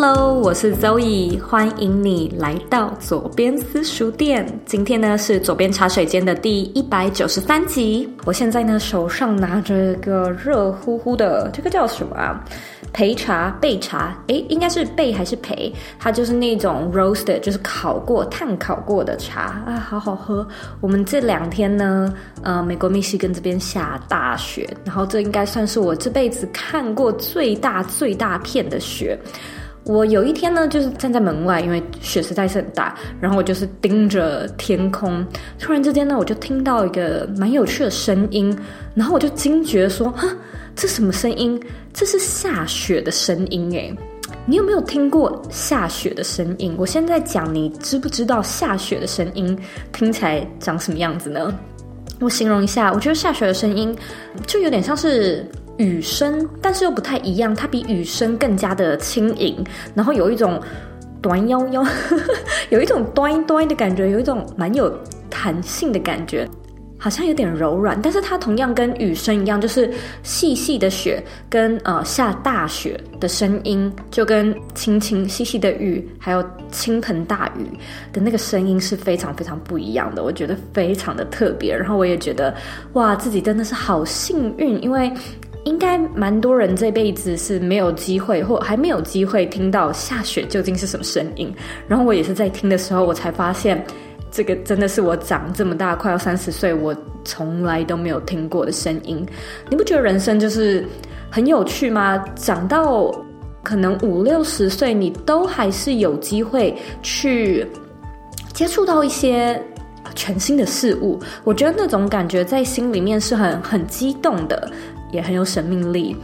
Hello，我是 Zoe，欢迎你来到左边私塾店。今天呢是左边茶水间的第一百九十三集。我现在呢手上拿着一个热乎乎的，这个叫什么啊？焙茶、焙茶，诶，应该是焙还是焙？它就是那种 roasted，就是烤过、炭烤过的茶啊，好好喝。我们这两天呢，呃，美国密西根这边下大雪，然后这应该算是我这辈子看过最大最大片的雪。我有一天呢，就是站在门外，因为雪实在是很大，然后我就是盯着天空。突然之间呢，我就听到一个蛮有趣的声音，然后我就惊觉说：“哈，这什么声音？这是下雪的声音诶！你有没有听过下雪的声音？我现在讲，你知不知道下雪的声音听起来长什么样子呢？我形容一下，我觉得下雪的声音就有点像是……雨声，但是又不太一样，它比雨声更加的轻盈，然后有一种端腰腰，有一种端端的感觉，有一种蛮有弹性的感觉。好像有点柔软，但是它同样跟雨声一样，就是细细的雪跟呃下大雪的声音，就跟轻轻细细的雨，还有倾盆大雨的那个声音是非常非常不一样的。我觉得非常的特别，然后我也觉得哇，自己真的是好幸运，因为应该蛮多人这辈子是没有机会或还没有机会听到下雪究竟是什么声音。然后我也是在听的时候，我才发现。这个真的是我长这么大，快要三十岁，我从来都没有听过的声音。你不觉得人生就是很有趣吗？长到可能五六十岁，你都还是有机会去接触到一些全新的事物。我觉得那种感觉在心里面是很很激动的，也很有生命力。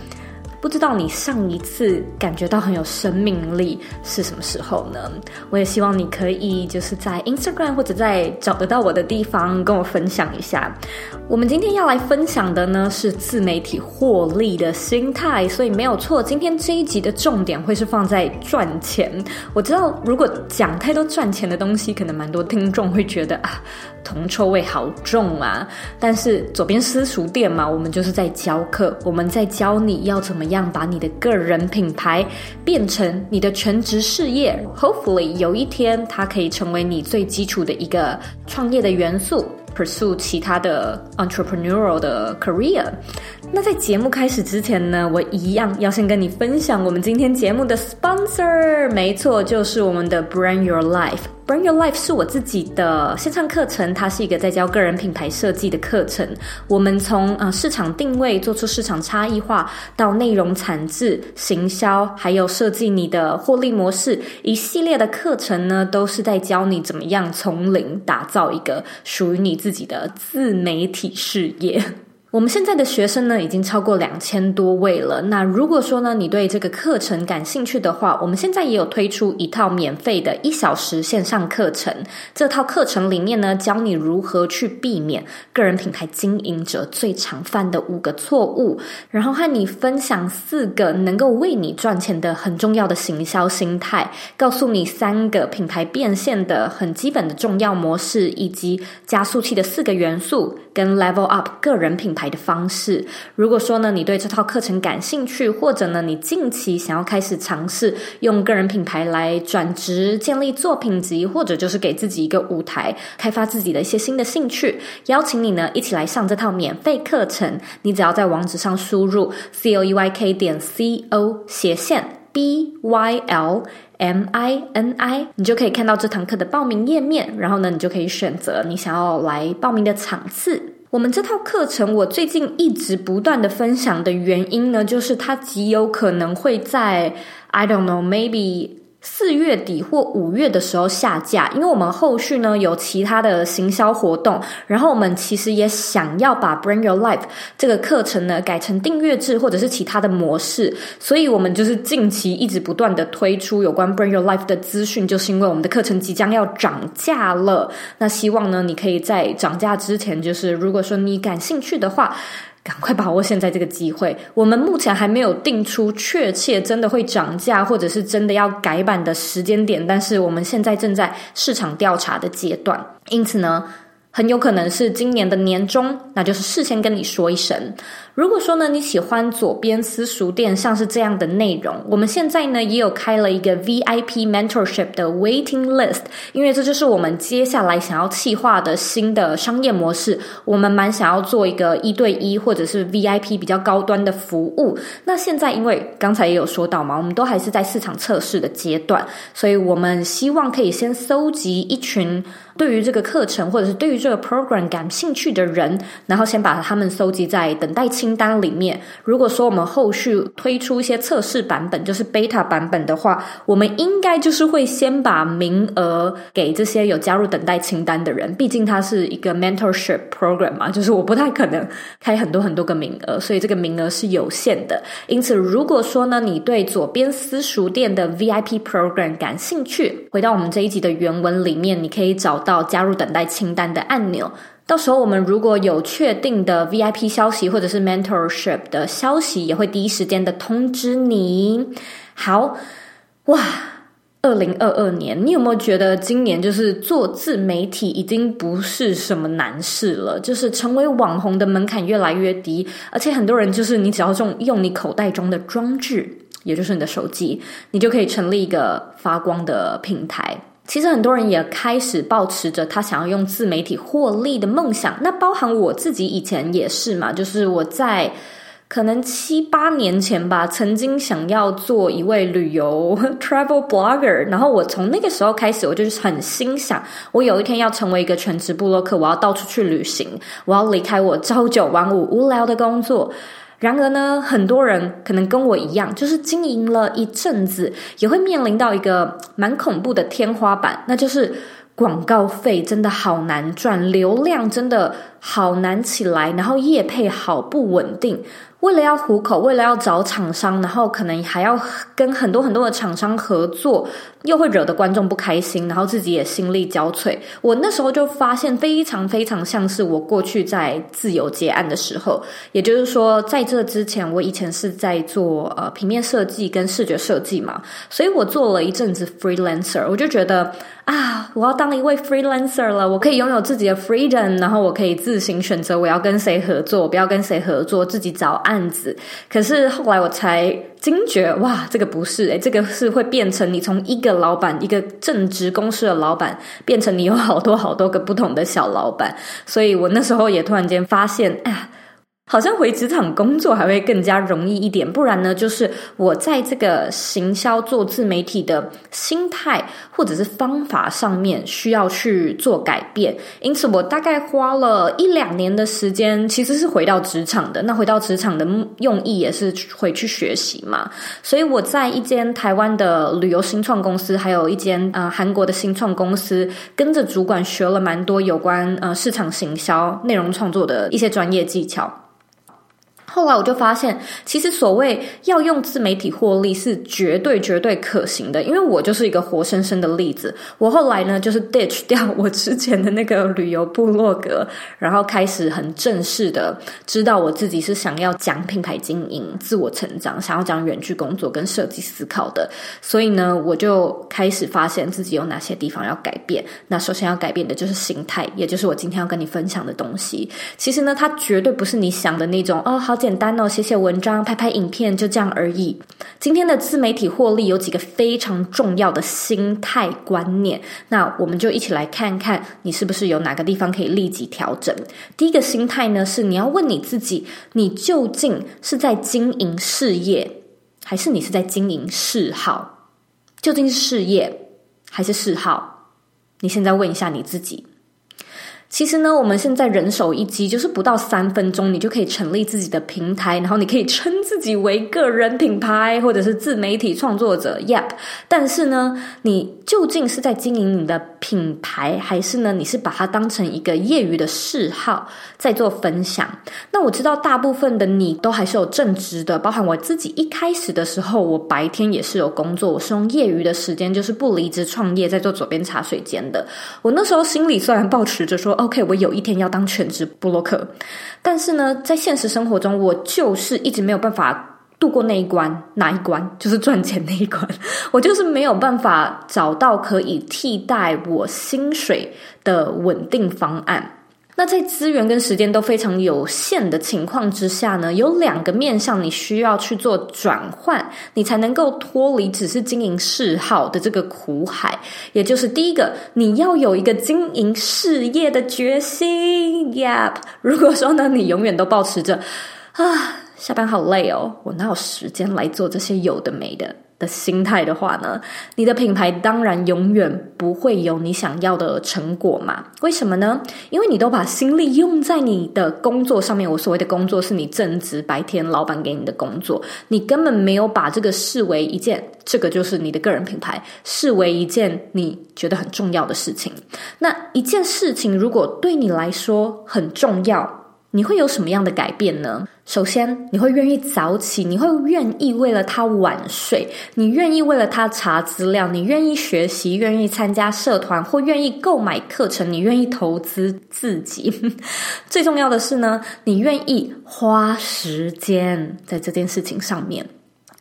不知道你上一次感觉到很有生命力是什么时候呢？我也希望你可以就是在 Instagram 或者在找得到我的地方跟我分享一下。我们今天要来分享的呢是自媒体获利的心态，所以没有错，今天这一集的重点会是放在赚钱。我知道如果讲太多赚钱的东西，可能蛮多听众会觉得啊，铜臭味好重啊。但是左边私塾店嘛，我们就是在教课，我们在教你要怎么。样把你的个人品牌变成你的全职事业，Hopefully 有一天它可以成为你最基础的一个创业的元素，pursue 其他的 entrepreneurial 的 career。那在节目开始之前呢，我一样要先跟你分享我们今天节目的 sponsor，没错，就是我们的 Brand Your Life。Brand Your Life 是我自己的线上课程，它是一个在教个人品牌设计的课程。我们从呃市场定位做出市场差异化，到内容产制、行销，还有设计你的获利模式，一系列的课程呢，都是在教你怎么样从零打造一个属于你自己的自媒体事业。我们现在的学生呢，已经超过两千多位了。那如果说呢，你对这个课程感兴趣的话，我们现在也有推出一套免费的一小时线上课程。这套课程里面呢，教你如何去避免个人品牌经营者最常犯的五个错误，然后和你分享四个能够为你赚钱的很重要的行销心态，告诉你三个品牌变现的很基本的重要模式，以及加速器的四个元素，跟 level up 个人品牌的方式。如果说呢，你对这套课程感兴趣，或者呢，你近期想要开始尝试用个人品牌来转职、建立作品集，或者就是给自己一个舞台，开发自己的一些新的兴趣，邀请你呢一起来上这套免费课程。你只要在网址上输入 c o e y k 点 c o 斜线 b y l m i n i，你就可以看到这堂课的报名页面。然后呢，你就可以选择你想要来报名的场次。我们这套课程，我最近一直不断的分享的原因呢，就是它极有可能会在 I don't know maybe 四月底或五月的时候下架，因为我们后续呢有其他的行销活动，然后我们其实也想要把 Bring Your Life 这个课程呢改成订阅制或者是其他的模式，所以我们就是近期一直不断的推出有关 Bring Your Life 的资讯，就是因为我们的课程即将要涨价了。那希望呢你可以在涨价之前，就是如果说你感兴趣的话。赶快把握现在这个机会！我们目前还没有定出确切真的会涨价，或者是真的要改版的时间点，但是我们现在正在市场调查的阶段，因此呢，很有可能是今年的年中，那就是事先跟你说一声。如果说呢，你喜欢左边私塾店像是这样的内容，我们现在呢也有开了一个 VIP mentorship 的 waiting list，因为这就是我们接下来想要企划的新的商业模式。我们蛮想要做一个一对一或者是 VIP 比较高端的服务。那现在因为刚才也有说到嘛，我们都还是在市场测试的阶段，所以我们希望可以先搜集一群对于这个课程或者是对于这个 program 感兴趣的人，然后先把他们搜集在等待清单里面，如果说我们后续推出一些测试版本，就是 beta 版本的话，我们应该就是会先把名额给这些有加入等待清单的人。毕竟它是一个 mentorship program 嘛，就是我不太可能开很多很多个名额，所以这个名额是有限的。因此，如果说呢，你对左边私塾店的 VIP program 感兴趣，回到我们这一集的原文里面，你可以找到加入等待清单的按钮。到时候我们如果有确定的 VIP 消息或者是 mentorship 的消息，也会第一时间的通知你。好，哇，二零二二年，你有没有觉得今年就是做自媒体已经不是什么难事了？就是成为网红的门槛越来越低，而且很多人就是你只要用用你口袋中的装置，也就是你的手机，你就可以成立一个发光的平台。其实很多人也开始抱持着他想要用自媒体获利的梦想，那包含我自己以前也是嘛，就是我在可能七八年前吧，曾经想要做一位旅游 travel blogger，然后我从那个时候开始，我就是很心想，我有一天要成为一个全职部落客，我要到处去旅行，我要离开我朝九晚五无聊的工作。然而呢，很多人可能跟我一样，就是经营了一阵子，也会面临到一个蛮恐怖的天花板，那就是广告费真的好难赚，流量真的好难起来，然后业配好不稳定。为了要糊口，为了要找厂商，然后可能还要跟很多很多的厂商合作，又会惹得观众不开心，然后自己也心力交瘁。我那时候就发现，非常非常像是我过去在自由接案的时候，也就是说，在这之前，我以前是在做呃平面设计跟视觉设计嘛，所以我做了一阵子 freelancer，我就觉得啊，我要当一位 freelancer 了，我可以拥有自己的 freedom，然后我可以自行选择我要跟谁合作，不要跟谁合作，自己找案。子，可是后来我才惊觉，哇，这个不是诶，这个是会变成你从一个老板，一个正职公司的老板，变成你有好多好多个不同的小老板，所以我那时候也突然间发现，哎呀。好像回职场工作还会更加容易一点，不然呢，就是我在这个行销做自媒体的心态或者是方法上面需要去做改变。因此，我大概花了一两年的时间，其实是回到职场的。那回到职场的用意也是回去学习嘛。所以我在一间台湾的旅游新创公司，还有一间呃韩国的新创公司，跟着主管学了蛮多有关呃市场行销、内容创作的一些专业技巧。后来我就发现，其实所谓要用自媒体获利是绝对绝对可行的，因为我就是一个活生生的例子。我后来呢，就是 ditch 掉我之前的那个旅游部落格，然后开始很正式的知道我自己是想要讲品牌经营、自我成长，想要讲远距工作跟设计思考的。所以呢，我就开始发现自己有哪些地方要改变。那首先要改变的就是心态，也就是我今天要跟你分享的东西。其实呢，它绝对不是你想的那种哦，好。简单哦，写写文章、拍拍影片，就这样而已。今天的自媒体获利有几个非常重要的心态观念，那我们就一起来看看，你是不是有哪个地方可以立即调整。第一个心态呢，是你要问你自己：你究竟是在经营事业，还是你是在经营嗜好？究竟是事业还是嗜好？你现在问一下你自己。其实呢，我们现在人手一机，就是不到三分钟，你就可以成立自己的平台，然后你可以称自己为个人品牌或者是自媒体创作者。Yep，但是呢，你究竟是在经营你的品牌，还是呢，你是把它当成一个业余的嗜好在做分享？那我知道大部分的你都还是有正职的，包含我自己一开始的时候，我白天也是有工作，我是用业余的时间，就是不离职创业，在做左边茶水间的。我那时候心里虽然抱持着说，OK，我有一天要当全职布洛克，但是呢，在现实生活中，我就是一直没有办法度过那一关。哪一关？就是赚钱那一关。我就是没有办法找到可以替代我薪水的稳定方案。那在资源跟时间都非常有限的情况之下呢，有两个面向你需要去做转换，你才能够脱离只是经营嗜好的这个苦海。也就是第一个，你要有一个经营事业的决心。Yep，如果说呢，你永远都保持着啊，下班好累哦，我哪有时间来做这些有的没的。的心态的话呢，你的品牌当然永远不会有你想要的成果嘛。为什么呢？因为你都把心力用在你的工作上面。我所谓的工作是你正职白天老板给你的工作，你根本没有把这个视为一件，这个就是你的个人品牌，视为一件你觉得很重要的事情。那一件事情如果对你来说很重要，你会有什么样的改变呢？首先，你会愿意早起，你会愿意为了他晚睡，你愿意为了他查资料，你愿意学习，愿意参加社团，或愿意购买课程，你愿意投资自己。最重要的是呢，你愿意花时间在这件事情上面。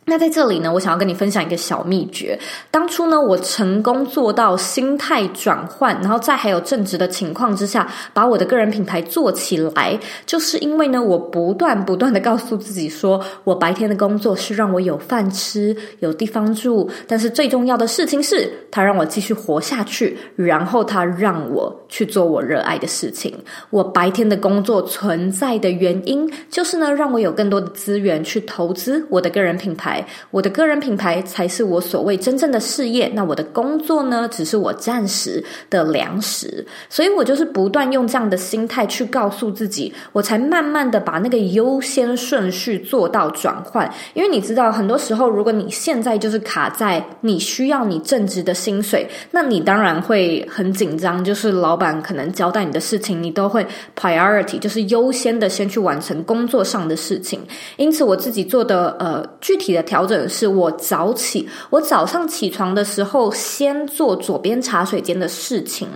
那在这里呢，我想要跟你分享一个小秘诀。当初呢，我成功做到心态转换，然后在还有正直的情况之下，把我的个人品牌做起来，就是因为呢，我不断不断的告诉自己说，我白天的工作是让我有饭吃，有地方住，但是最重要的事情是，它让我继续活下去，然后它让我去做我热爱的事情。我白天的工作存在的原因，就是呢，让我有更多的资源去投资我的个人品牌。我的个人品牌才是我所谓真正的事业，那我的工作呢，只是我暂时的粮食。所以我就是不断用这样的心态去告诉自己，我才慢慢的把那个优先顺序做到转换。因为你知道，很多时候如果你现在就是卡在你需要你正职的薪水，那你当然会很紧张，就是老板可能交代你的事情，你都会 priority，就是优先的先去完成工作上的事情。因此我自己做的呃具体的。调整是我早起，我早上起床的时候先做左边茶水间的事情。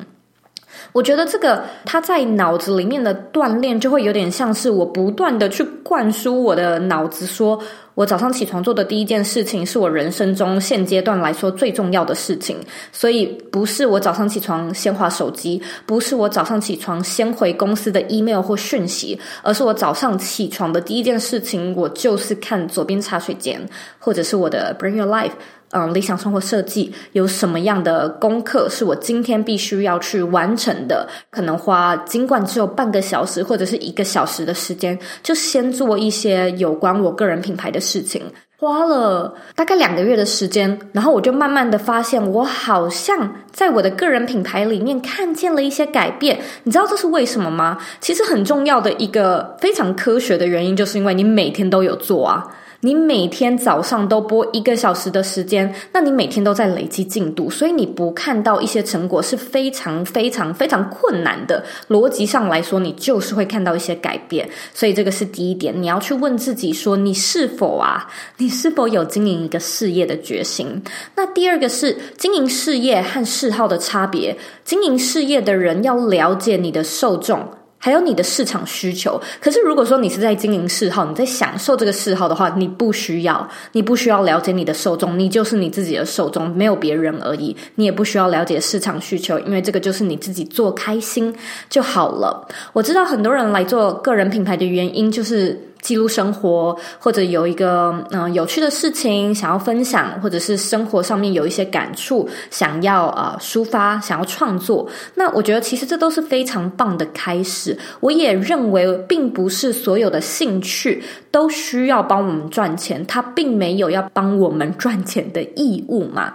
我觉得这个他在脑子里面的锻炼就会有点像是我不断的去灌输我的脑子说。我早上起床做的第一件事情，是我人生中现阶段来说最重要的事情。所以，不是我早上起床先划手机，不是我早上起床先回公司的 email 或讯息，而是我早上起床的第一件事情，我就是看左边茶水间，或者是我的 Bring Your Life。嗯，理想生活设计有什么样的功课是我今天必须要去完成的？可能花尽管只有半个小时或者是一个小时的时间，就先做一些有关我个人品牌的事情。花了大概两个月的时间，然后我就慢慢的发现，我好像在我的个人品牌里面看见了一些改变。你知道这是为什么吗？其实很重要的一个非常科学的原因，就是因为你每天都有做啊。你每天早上都播一个小时的时间，那你每天都在累积进度，所以你不看到一些成果是非常非常非常困难的。逻辑上来说，你就是会看到一些改变，所以这个是第一点，你要去问自己说，你是否啊，你是否有经营一个事业的决心？那第二个是经营事业和嗜好的差别，经营事业的人要了解你的受众。还有你的市场需求，可是如果说你是在经营嗜好，你在享受这个嗜好的话，你不需要，你不需要了解你的受众，你就是你自己的受众，没有别人而已。你也不需要了解市场需求，因为这个就是你自己做开心就好了。我知道很多人来做个人品牌的原因就是。记录生活，或者有一个嗯、有趣的事情想要分享，或者是生活上面有一些感触想要呃抒发，想要创作。那我觉得其实这都是非常棒的开始。我也认为，并不是所有的兴趣都需要帮我们赚钱，它并没有要帮我们赚钱的义务嘛。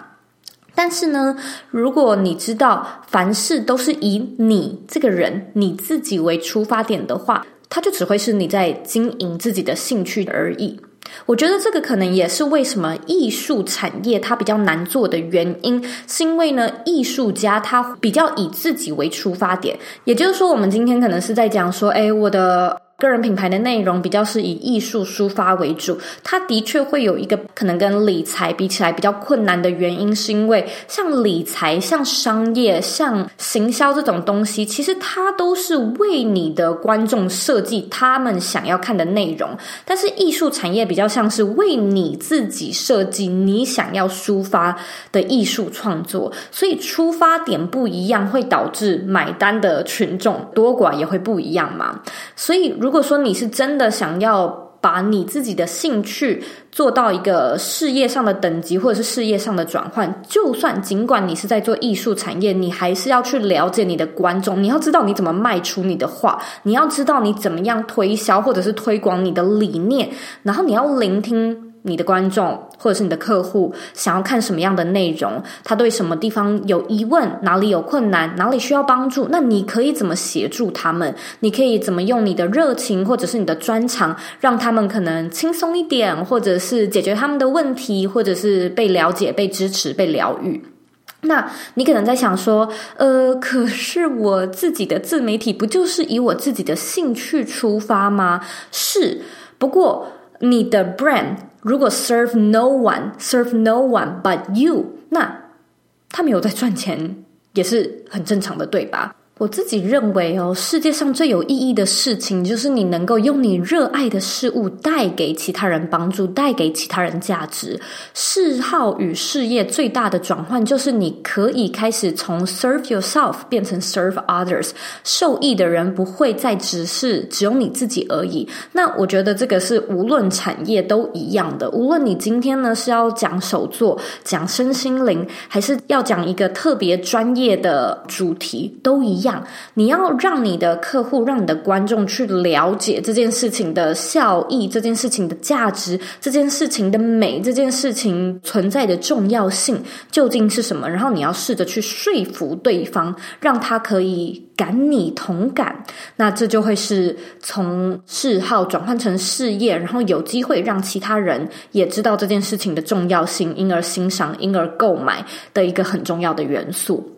但是呢，如果你知道凡事都是以你这个人你自己为出发点的话，它就只会是你在经营自己的兴趣而已。我觉得这个可能也是为什么艺术产业它比较难做的原因，是因为呢，艺术家他比较以自己为出发点，也就是说，我们今天可能是在讲说，哎，我的。个人品牌的内容比较是以艺术抒发为主，它的确会有一个可能跟理财比起来比较困难的原因，是因为像理财、像商业、像行销这种东西，其实它都是为你的观众设计他们想要看的内容，但是艺术产业比较像是为你自己设计你想要抒发的艺术创作，所以出发点不一样，会导致买单的群众多寡也会不一样嘛，所以如如果说你是真的想要把你自己的兴趣做到一个事业上的等级，或者是事业上的转换，就算尽管你是在做艺术产业，你还是要去了解你的观众，你要知道你怎么卖出你的画，你要知道你怎么样推销或者是推广你的理念，然后你要聆听。你的观众或者是你的客户想要看什么样的内容？他对什么地方有疑问？哪里有困难？哪里需要帮助？那你可以怎么协助他们？你可以怎么用你的热情或者是你的专长，让他们可能轻松一点，或者是解决他们的问题，或者是被了解、被支持、被疗愈？那你可能在想说，呃，可是我自己的自媒体不就是以我自己的兴趣出发吗？是，不过你的 brand。如果 serve no one, serve no one but you，那他没有在赚钱，也是很正常的，对吧？我自己认为哦，世界上最有意义的事情，就是你能够用你热爱的事物带给其他人帮助，带给其他人价值。嗜好与事业最大的转换，就是你可以开始从 serve yourself 变成 serve others。受益的人不会再只是只有你自己而已。那我觉得这个是无论产业都一样的。无论你今天呢是要讲手作、讲身心灵，还是要讲一个特别专业的主题，都一样。你要让你的客户、让你的观众去了解这件事情的效益、这件事情的价值、这件事情的美、这件事情存在的重要性究竟是什么？然后你要试着去说服对方，让他可以感你同感。那这就会是从嗜好转换成事业，然后有机会让其他人也知道这件事情的重要性，因而欣赏、因而购买的一个很重要的元素。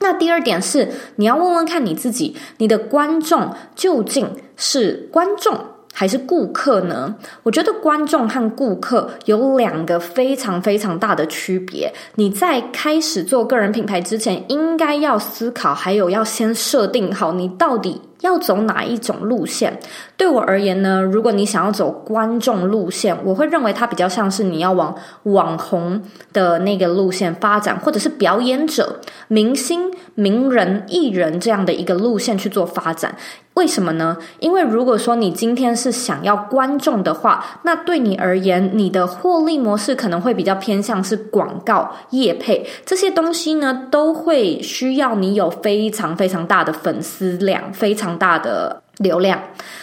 那第二点是，你要问问看你自己，你的观众究竟是观众还是顾客呢？我觉得观众和顾客有两个非常非常大的区别。你在开始做个人品牌之前，应该要思考，还有要先设定好你到底。要走哪一种路线？对我而言呢，如果你想要走观众路线，我会认为它比较像是你要往网红的那个路线发展，或者是表演者、明星、名人、艺人这样的一个路线去做发展。为什么呢？因为如果说你今天是想要观众的话，那对你而言，你的获利模式可能会比较偏向是广告、业配这些东西呢，都会需要你有非常非常大的粉丝量，非常大的。流量，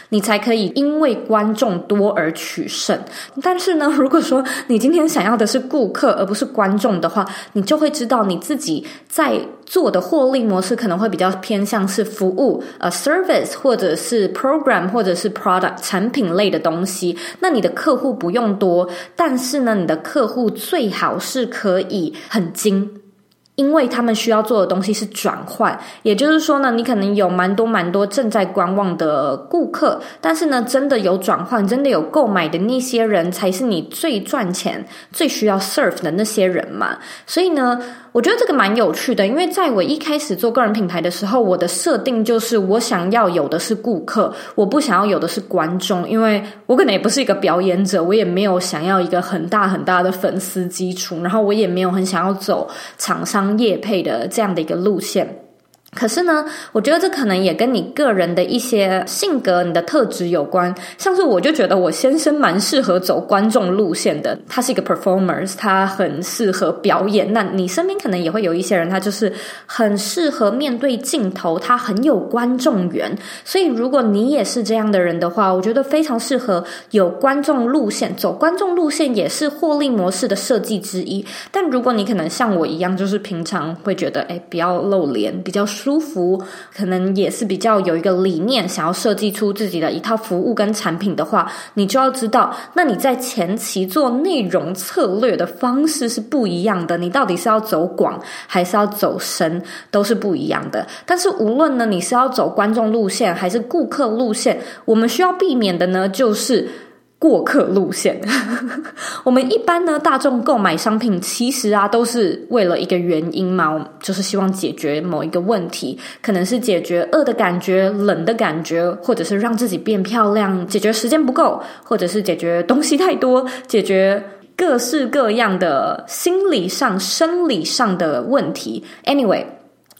你才可以因为观众多而取胜。但是呢，如果说你今天想要的是顾客而不是观众的话，你就会知道你自己在做的获利模式可能会比较偏向是服务，呃，service 或者是 program 或者是 product 产品类的东西。那你的客户不用多，但是呢，你的客户最好是可以很精。因为他们需要做的东西是转换，也就是说呢，你可能有蛮多蛮多正在观望的顾客，但是呢，真的有转换、真的有购买的那些人，才是你最赚钱、最需要 serve 的那些人嘛。所以呢，我觉得这个蛮有趣的，因为在我一开始做个人品牌的时候，我的设定就是我想要有的是顾客，我不想要有的是观众，因为我可能也不是一个表演者，我也没有想要一个很大很大的粉丝基础，然后我也没有很想要走厂商业配的这样的一个路线。可是呢，我觉得这可能也跟你个人的一些性格、你的特质有关。像是我就觉得我先生蛮适合走观众路线的，他是一个 performer，他很适合表演。那你身边可能也会有一些人，他就是很适合面对镜头，他很有观众缘。所以如果你也是这样的人的话，我觉得非常适合有观众路线，走观众路线也是获利模式的设计之一。但如果你可能像我一样，就是平常会觉得，哎，不要露脸，比较。舒服，可能也是比较有一个理念，想要设计出自己的一套服务跟产品的话，你就要知道，那你在前期做内容策略的方式是不一样的。你到底是要走广还是要走深，都是不一样的。但是无论呢，你是要走观众路线还是顾客路线，我们需要避免的呢，就是。过客路线，我们一般呢，大众购买商品其实啊，都是为了一个原因嘛，就是希望解决某一个问题，可能是解决饿的感觉、冷的感觉，或者是让自己变漂亮，解决时间不够，或者是解决东西太多，解决各式各样的心理上、生理上的问题。Anyway。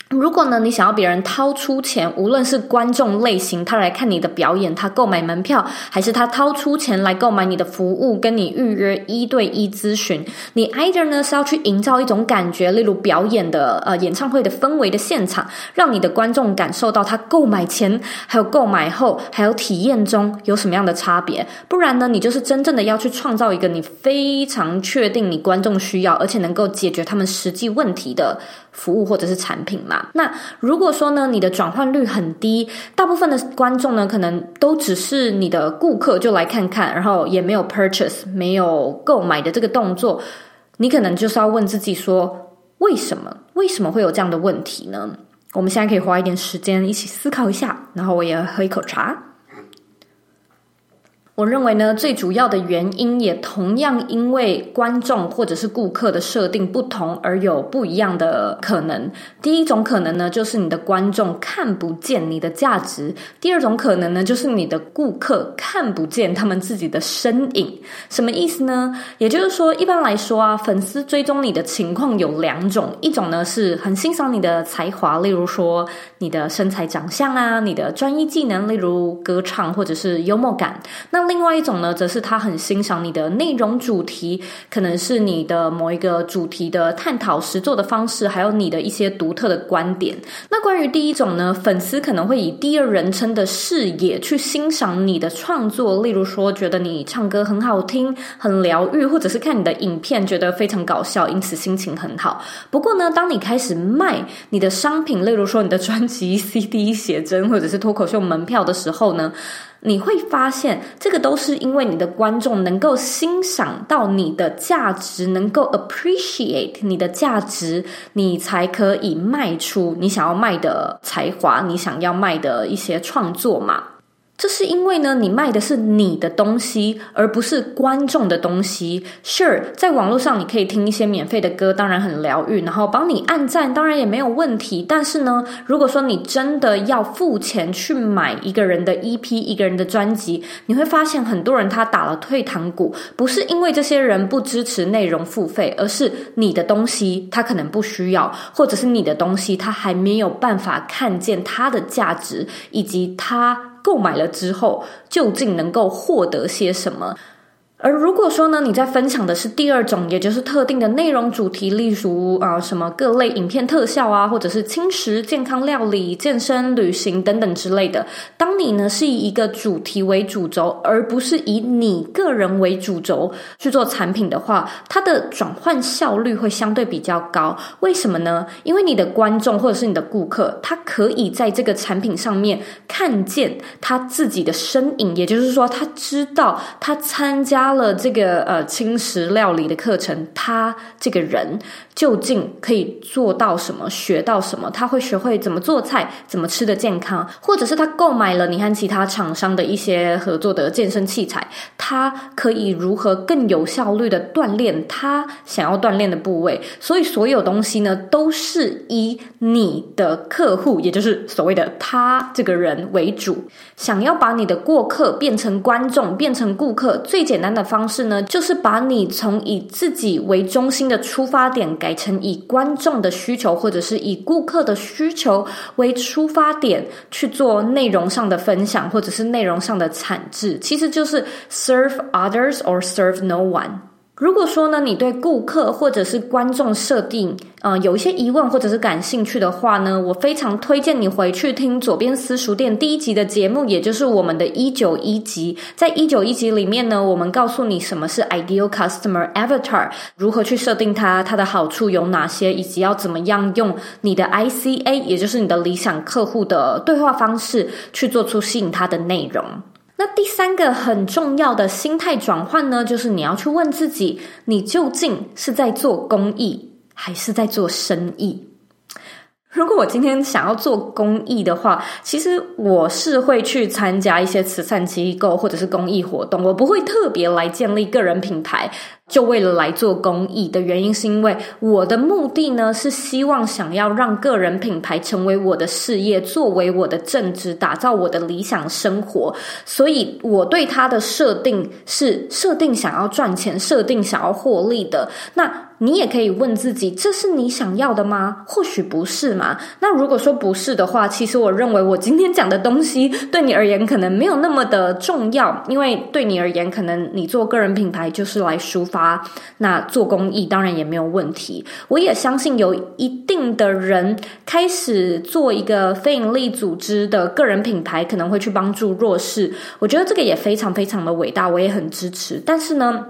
如果呢，你想要别人掏出钱，无论是观众类型，他来看你的表演，他购买门票，还是他掏出钱来购买你的服务，跟你预约一对一咨询，你 either 呢是要去营造一种感觉，例如表演的呃演唱会的氛围的现场，让你的观众感受到他购买前还有购买后还有体验中有什么样的差别，不然呢，你就是真正的要去创造一个你非常确定你观众需要，而且能够解决他们实际问题的服务或者是产品嘛。那如果说呢，你的转换率很低，大部分的观众呢，可能都只是你的顾客，就来看看，然后也没有 purchase，没有购买的这个动作，你可能就是要问自己说，为什么？为什么会有这样的问题呢？我们现在可以花一点时间一起思考一下，然后我也喝一口茶。我认为呢，最主要的原因也同样因为观众或者是顾客的设定不同而有不一样的可能。第一种可能呢，就是你的观众看不见你的价值；第二种可能呢，就是你的顾客看不见他们自己的身影。什么意思呢？也就是说，一般来说啊，粉丝追踪你的情况有两种：一种呢是很欣赏你的才华，例如说你的身材、长相啊，你的专业技能，例如歌唱或者是幽默感。那另外一种呢，则是他很欣赏你的内容主题，可能是你的某一个主题的探讨实作的方式，还有你的一些独特的观点。那关于第一种呢，粉丝可能会以第二人称的视野去欣赏你的创作，例如说觉得你唱歌很好听、很疗愈，或者是看你的影片觉得非常搞笑，因此心情很好。不过呢，当你开始卖你的商品，例如说你的专辑、CD、写真，或者是脱口秀门票的时候呢，你会发现，这个都是因为你的观众能够欣赏到你的价值，能够 appreciate 你的价值，你才可以卖出你想要卖的才华，你想要卖的一些创作嘛。这是因为呢，你卖的是你的东西，而不是观众的东西。Sure，在网络上你可以听一些免费的歌，当然很疗愈，然后帮你按赞，当然也没有问题。但是呢，如果说你真的要付钱去买一个人的 EP，一个人的专辑，你会发现很多人他打了退堂鼓，不是因为这些人不支持内容付费，而是你的东西他可能不需要，或者是你的东西他还没有办法看见它的价值，以及他。购买了之后，究竟能够获得些什么？而如果说呢，你在分享的是第二种，也就是特定的内容主题，例如啊、什么各类影片特效啊，或者是轻食、健康料理、健身、旅行等等之类的。当你呢是以一个主题为主轴，而不是以你个人为主轴去做产品的话，它的转换效率会相对比较高。为什么呢？因为你的观众或者是你的顾客，他可以在这个产品上面看见他自己的身影，也就是说，他知道他参加。了这个呃轻食料理的课程，他这个人究竟可以做到什么？学到什么？他会学会怎么做菜，怎么吃得健康，或者是他购买了你和其他厂商的一些合作的健身器材，他可以如何更有效率的锻炼他想要锻炼的部位？所以所有东西呢，都是以你的客户，也就是所谓的他这个人为主。想要把你的过客变成观众，变成顾客，最简单的方式呢，就是把你从以自己为中心的出发点改成以观众的需求或者是以顾客的需求为出发点去做内容上的分享，或者是内容上的产制，其实就是 serve others or serve no one。如果说呢，你对顾客或者是观众设定，呃，有一些疑问或者是感兴趣的话呢，我非常推荐你回去听左边私塾店第一集的节目，也就是我们的一九一集。在一九一集里面呢，我们告诉你什么是 Ideal Customer Avatar，如何去设定它，它的好处有哪些，以及要怎么样用你的 ICA，也就是你的理想客户的对话方式，去做出吸引他的内容。那第三个很重要的心态转换呢，就是你要去问自己，你究竟是在做公益，还是在做生意？如果我今天想要做公益的话，其实我是会去参加一些慈善机构或者是公益活动，我不会特别来建立个人品牌。就为了来做公益的原因，是因为我的目的呢，是希望想要让个人品牌成为我的事业，作为我的正职，打造我的理想生活。所以，我对它的设定是设定想要赚钱，设定想要获利的。那你也可以问自己，这是你想要的吗？或许不是嘛。那如果说不是的话，其实我认为我今天讲的东西 对你而言可能没有那么的重要，因为对你而言，可能你做个人品牌就是来抒发。那做公益当然也没有问题，我也相信有一定的人开始做一个非营利组织的个人品牌，可能会去帮助弱势，我觉得这个也非常非常的伟大，我也很支持。但是呢，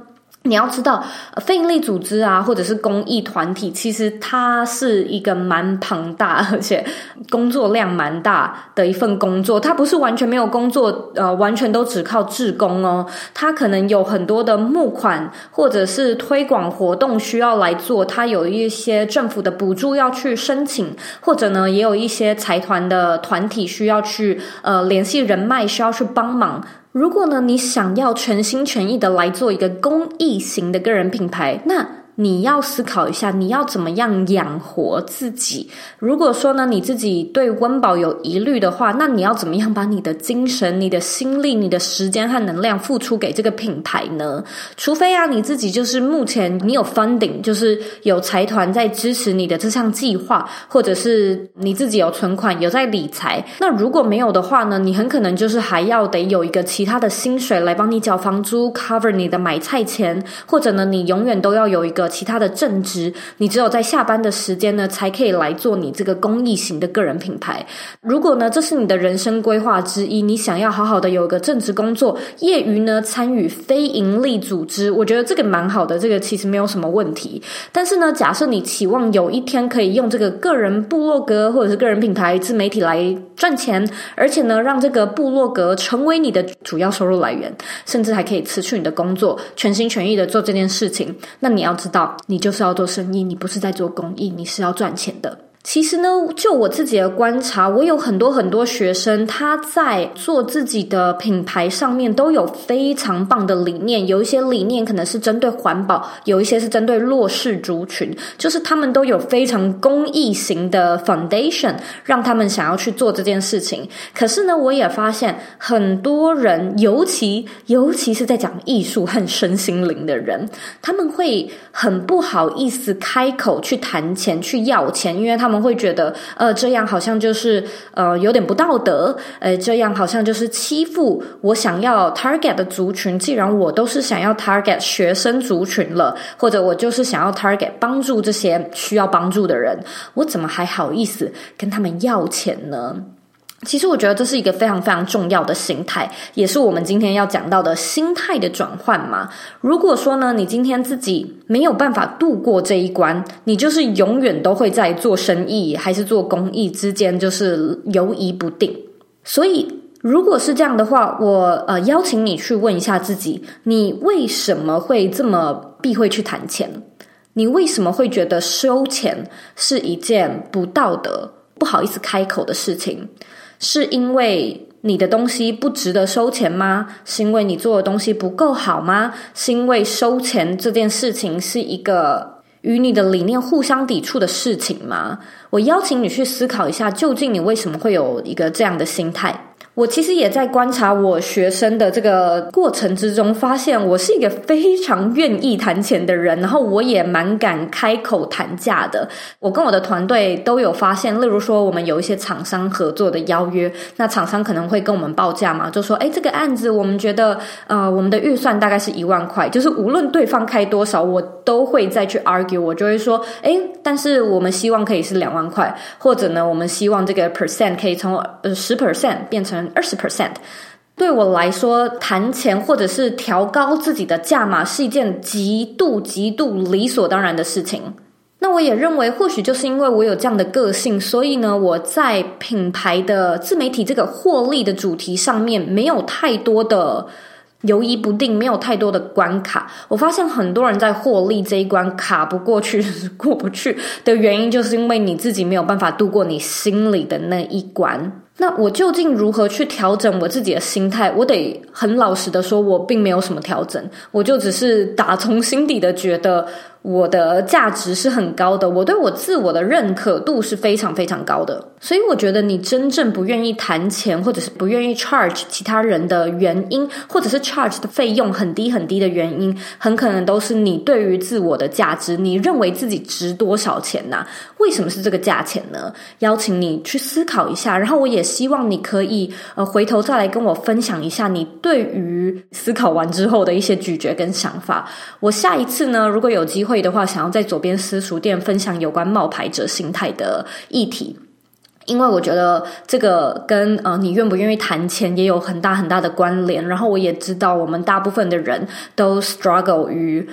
你要知道，非营利组织啊，或者是公益团体，其实它是一个蛮庞大，而且工作量蛮大的一份工作。它不是完全没有工作，呃，完全都只靠志工哦。它可能有很多的募款或者是推广活动需要来做，它有一些政府的补助要去申请，或者呢，也有一些财团的团体需要去呃联系人脉，需要去帮忙。如果呢，你想要全心全意的来做一个公益型的个人品牌，那你要思考一下，你要怎么样养活自己？如果说呢，你自己对温饱有疑虑的话，那你要怎么样把你的精神、你的心力、你的时间和能量付出给这个品牌呢？除非啊，你自己就是目前你有 funding，就是有财团在支持你的这项计划，或者是你自己有存款、有在理财。那如果没有的话呢，你很可能就是还要得有一个其他的薪水来帮你缴房租，cover 你的买菜钱，或者呢，你永远都要有一个。其他的正职，你只有在下班的时间呢，才可以来做你这个公益型的个人品牌。如果呢，这是你的人生规划之一，你想要好好的有一个正职工作，业余呢参与非营利组织，我觉得这个蛮好的，这个其实没有什么问题。但是呢，假设你期望有一天可以用这个个人部落格或者是个人品牌自媒体来赚钱，而且呢，让这个部落格成为你的主要收入来源，甚至还可以辞去你的工作，全心全意的做这件事情，那你要知。你就是要做生意，你不是在做公益，你是要赚钱的。其实呢，就我自己的观察，我有很多很多学生，他在做自己的品牌上面都有非常棒的理念。有一些理念可能是针对环保，有一些是针对弱势族群，就是他们都有非常公益型的 foundation，让他们想要去做这件事情。可是呢，我也发现很多人，尤其尤其是在讲艺术和身心灵的人，他们会很不好意思开口去谈钱、去要钱，因为他们。会觉得，呃，这样好像就是，呃，有点不道德，呃，这样好像就是欺负我想要 target 的族群。既然我都是想要 target 学生族群了，或者我就是想要 target 帮助这些需要帮助的人，我怎么还好意思跟他们要钱呢？其实我觉得这是一个非常非常重要的心态，也是我们今天要讲到的心态的转换嘛。如果说呢，你今天自己没有办法度过这一关，你就是永远都会在做生意还是做公益之间就是犹疑不定。所以，如果是这样的话，我呃邀请你去问一下自己，你为什么会这么避讳去谈钱？你为什么会觉得收钱是一件不道德、不好意思开口的事情？是因为你的东西不值得收钱吗？是因为你做的东西不够好吗？是因为收钱这件事情是一个与你的理念互相抵触的事情吗？我邀请你去思考一下，究竟你为什么会有一个这样的心态？我其实也在观察我学生的这个过程之中，发现我是一个非常愿意谈钱的人，然后我也蛮敢开口谈价的。我跟我的团队都有发现，例如说我们有一些厂商合作的邀约，那厂商可能会跟我们报价嘛，就说：“诶，这个案子我们觉得，呃，我们的预算大概是一万块，就是无论对方开多少，我都会再去 argue，我就会说：诶，但是我们希望可以是两万块，或者呢，我们希望这个 percent 可以从呃十 percent 变成。”二十 percent，对我来说，谈钱或者是调高自己的价码是一件极度极度理所当然的事情。那我也认为，或许就是因为我有这样的个性，所以呢，我在品牌的自媒体这个获利的主题上面，没有太多的犹疑不定，没有太多的关卡。我发现很多人在获利这一关卡不过去，过不去的原因，就是因为你自己没有办法度过你心里的那一关。那我究竟如何去调整我自己的心态？我得很老实的说，我并没有什么调整，我就只是打从心底的觉得。我的价值是很高的，我对我自我的认可度是非常非常高的，所以我觉得你真正不愿意谈钱，或者是不愿意 charge 其他人的原因，或者是 charge 的费用很低很低的原因，很可能都是你对于自我的价值，你认为自己值多少钱呢？为什么是这个价钱呢？邀请你去思考一下，然后我也希望你可以呃回头再来跟我分享一下你对于思考完之后的一些咀嚼跟想法。我下一次呢，如果有机会。会的话，想要在左边私塾店分享有关冒牌者心态的议题，因为我觉得这个跟呃你愿不愿意谈钱也有很大很大的关联。然后我也知道，我们大部分的人都 struggle 于。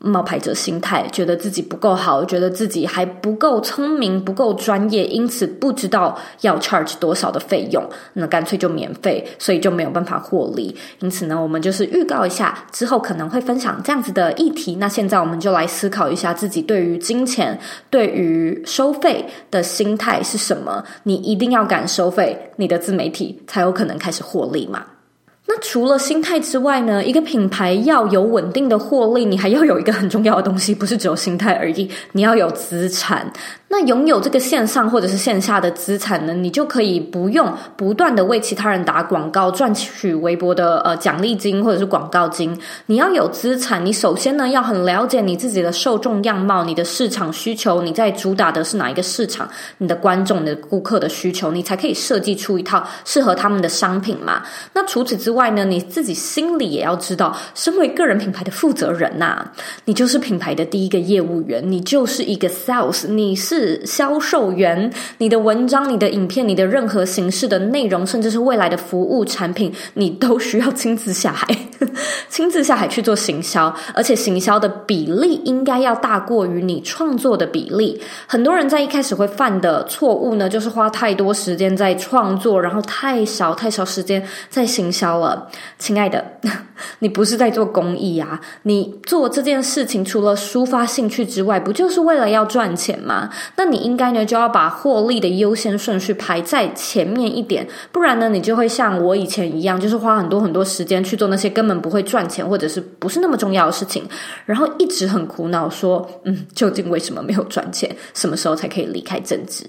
冒牌者心态，觉得自己不够好，觉得自己还不够聪明，不够专业，因此不知道要 charge 多少的费用，那干脆就免费，所以就没有办法获利。因此呢，我们就是预告一下，之后可能会分享这样子的议题。那现在我们就来思考一下自己对于金钱、对于收费的心态是什么？你一定要敢收费，你的自媒体才有可能开始获利嘛。那除了心态之外呢，一个品牌要有稳定的获利，你还要有一个很重要的东西，不是只有心态而已，你要有资产。那拥有这个线上或者是线下的资产呢，你就可以不用不断的为其他人打广告赚取微薄的呃奖励金或者是广告金。你要有资产，你首先呢要很了解你自己的受众样貌、你的市场需求，你在主打的是哪一个市场，你的观众、的顾客的需求，你才可以设计出一套适合他们的商品嘛。那除此之外呢，你自己心里也要知道，身为个人品牌的负责人呐、你就是品牌的第一个业务员，你就是一个 sales，你是。是销售员，你的文章、你的影片、你的任何形式的内容，甚至是未来的服务产品，你都需要亲自下海，亲自下海去做行销，而且行销的比例应该要大过于你创作的比例。很多人在一开始会犯的错误呢，就是花太多时间在创作，然后太少太少时间在行销了。亲爱的，你不是在做公益啊，你做这件事情除了抒发兴趣之外，不就是为了要赚钱吗？那你应该呢，就要把获利的优先顺序排在前面一点，不然呢，你就会像我以前一样，就是花很多很多时间去做那些根本不会赚钱或者是不是那么重要的事情，然后一直很苦恼，说，嗯，究竟为什么没有赚钱？什么时候才可以离开正职？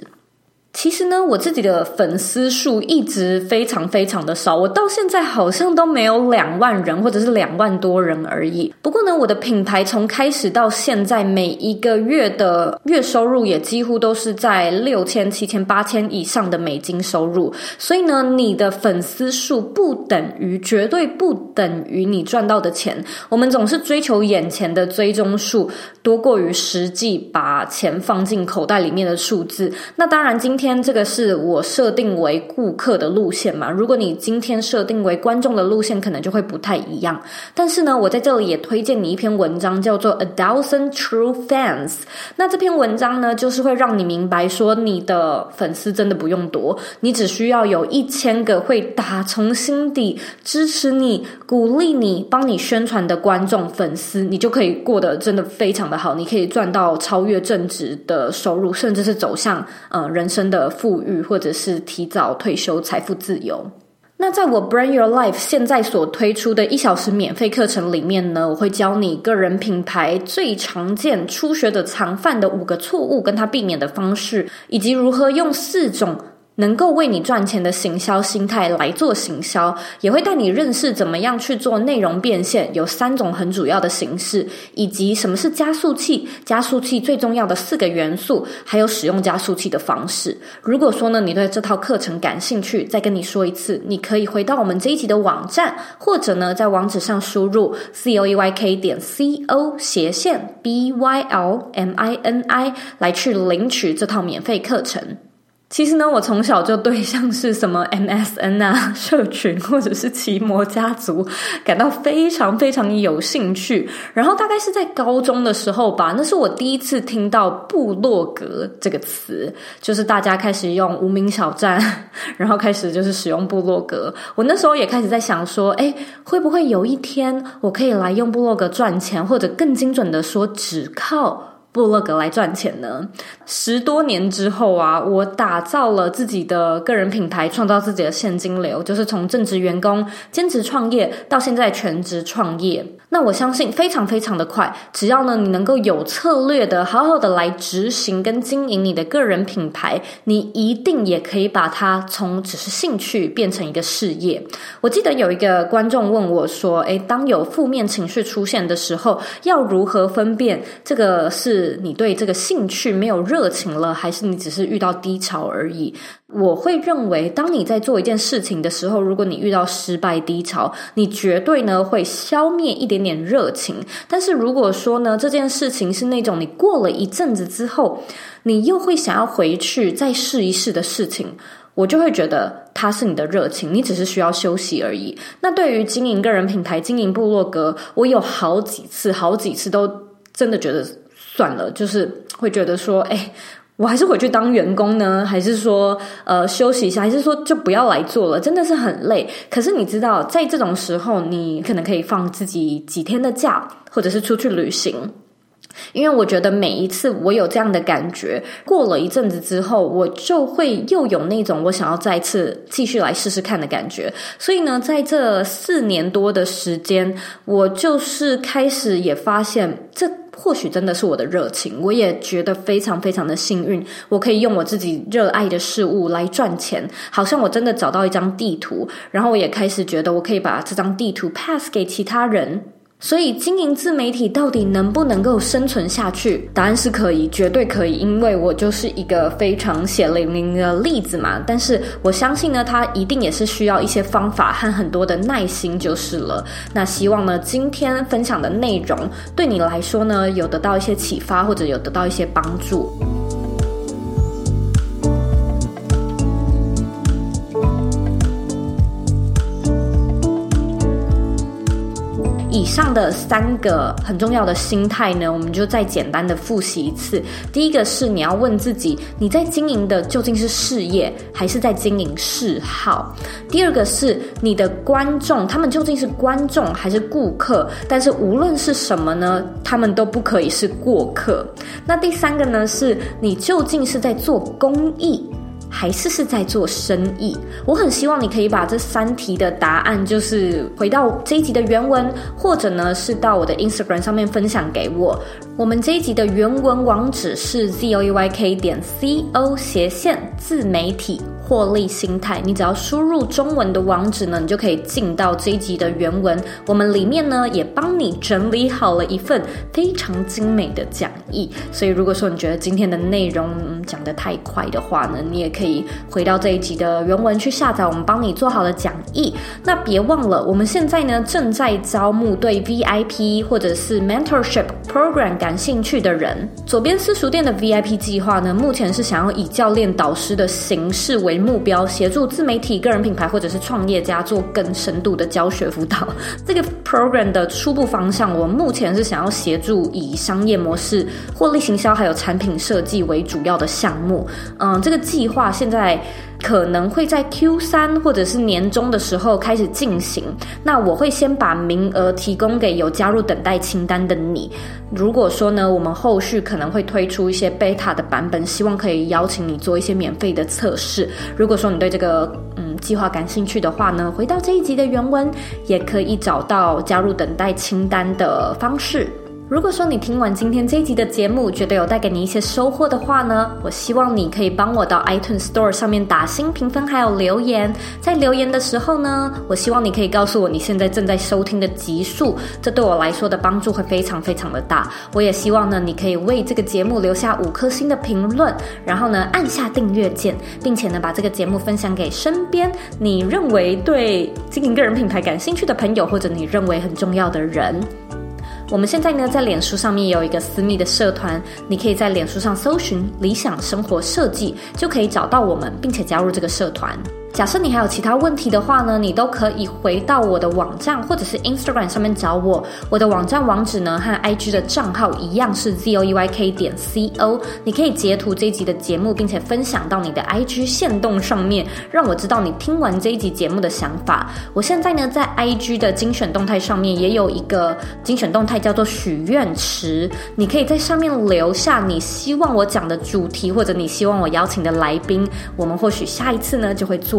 其实呢，我自己的粉丝数一直非常非常的少，我到现在好像都没有两万人，或者是两万多人而已。不过呢，我的品牌从开始到现在，每一个月的月收入也几乎都是在六千、七千、八千以上的美金收入。所以呢，你的粉丝数不等于，绝对不等于你赚到的钱。我们总是追求眼前的追踪数，多过于实际把钱放进口袋里面的数字。那当然，今天这个是我设定为顾客的路线嘛？如果你今天设定为观众的路线，可能就会不太一样。但是呢，我在这里也推荐你一篇文章，叫做《A Thousand True Fans》。那这篇文章呢，就是会让你明白说，你的粉丝真的不用多，你只需要有一千个会打从心底支持你、鼓励你、帮你宣传的观众粉丝，你就可以过得真的非常的好。你可以赚到超越正职的收入，甚至是走向呃人生的富裕，或者是提早退休、财富自由。那在我 Brand Your Life 现在所推出的一小时免费课程里面呢，我会教你个人品牌最常见初学者常犯的五个错误，跟它避免的方式，以及如何用四种能够为你赚钱的行销心态来做行销，也会带你认识怎么样去做内容变现，有三种很主要的形式，以及什么是加速器，加速器最重要的四个元素，还有使用加速器的方式。如果说呢，你对这套课程感兴趣，再跟你说一次，你可以回到我们这一集的网站，或者呢，在网址上输入 c o e y k 点 c o 斜线 b y l m i n i 来去领取这套免费课程。其实呢，我从小就对像是什么 MSN 啊、社群或者是奇摩家族感到非常非常有兴趣。然后大概是在高中的时候吧，那是我第一次听到部落格这个词，就是大家开始用无名小站，然后开始就是使用部落格。我那时候也开始在想说，诶，会不会有一天我可以来用部落格赚钱，或者更精准的说，只靠。部落格来赚钱呢？十多年之后啊，我打造了自己的个人品牌，创造自己的现金流，就是从正职员工、兼职创业到现在全职创业。那我相信非常非常的快，只要呢你能够有策略的好好的来执行跟经营你的个人品牌，你一定也可以把它从只是兴趣变成一个事业。我记得有一个观众问我说：“诶，当有负面情绪出现的时候，要如何分辨这个是是你对这个兴趣没有热情了，还是你只是遇到低潮而已？”我会认为，当你在做一件事情的时候，如果你遇到失败低潮，你绝对呢会消灭一点点热情。但是如果说呢，这件事情是那种你过了一阵子之后，你又会想要回去再试一试的事情，我就会觉得它是你的热情，你只是需要休息而已。那对于经营个人品牌、经营部落格，我有好几次、好几次都真的觉得算了，就是会觉得说，哎。我还是回去当员工呢，还是说，呃，休息一下，还是说就不要来做了？真的是很累。可是你知道，在这种时候，你可能可以放自己几天的假，或者是出去旅行。因为我觉得每一次我有这样的感觉，过了一阵子之后，我就会又有那种我想要再次继续来试试看的感觉。所以呢，在这四年多的时间，我就是开始也发现这。或许真的是我的热情，我也觉得非常非常的幸运，我可以用我自己热爱的事物来赚钱，好像我真的找到一张地图，然后我也开始觉得我可以把这张地图 pass 给其他人。所以，经营自媒体到底能不能够生存下去？答案是可以，绝对可以，因为我就是一个非常血淋淋的例子嘛。但是，我相信呢，它一定也是需要一些方法和很多的耐心就是了。那希望呢，今天分享的内容对你来说呢，有得到一些启发，或者有得到一些帮助。上的三个很重要的心态呢，我们就再简单的复习一次。第一个是你要问自己，你在经营的究竟是事业，还是在经营嗜好？第二个是你的观众，他们究竟是观众还是顾客？但是无论是什么呢，他们都不可以是过客。那第三个呢，是你究竟是在做公益，还是是在做生意？我很希望你可以把这三题的答案，就是回到这一集的原文，或者呢是到我的 Instagram 上面分享给我。我们这一集的原文网址是 z o e y k 点 co 斜线自媒体。获利心态，你只要输入中文的网址呢，你就可以进到这一集的原文。我们里面呢也帮你整理好了一份非常精美的讲义。所以如果说你觉得今天的内容讲得太快的话呢，你也可以回到这一集的原文去下载我们帮你做好的讲义。那别忘了，我们现在呢正在招募对 VIP 或者是 Mentorship Program 感兴趣的人。左边私塾店的 VIP 计划呢，目前是想要以教练导师的形式为目标，协助自媒体、个人品牌或者是创业家做更深度的教学辅导。这个 program 的初步方向，我目前是想要协助以商业模式、获利行销还有产品设计为主要的项目。嗯，这个计划现在。可能会在 Q 三或者是年终的时候开始进行。那我会先把名额提供给有加入等待清单的你。如果说呢，我们后续可能会推出一些 beta 的版本，希望可以邀请你做一些免费的测试。如果说你对这个嗯计划感兴趣的话呢，回到这一集的原文，也可以找到加入等待清单的方式。如果说你听完今天这一集的节目，觉得有带给你一些收获的话呢，我希望你可以帮我到 iTunes Store 上面打星评分，还有留言。在留言的时候呢，我希望你可以告诉我你现在正在收听的集数，这对我来说的帮助会非常非常的大。我也希望呢，你可以为这个节目留下五颗星的评论，然后呢，按下订阅键，并且呢，把这个节目分享给身边你认为对经营个人品牌感兴趣的朋友，或者你认为很重要的人。我们现在呢，在脸书上面有一个私密的社团，你可以在脸书上搜寻“理想生活设计”，就可以找到我们，并且加入这个社团。假设你还有其他问题的话呢，你都可以回到我的网站或者是 Instagram 上面找我。我的网站网址呢和 IG 的账号一样是 zoeyk 点 co。你可以截图这一集的节目，并且分享到你的 IG 线动上面，让我知道你听完这一集节目的想法。我现在呢在 IG 的精选动态上面也有一个精选动态，叫做许愿池。你可以在上面留下你希望我讲的主题，或者你希望我邀请的来宾，我们或许下一次呢就会做。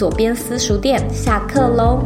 左边私塾店下课喽！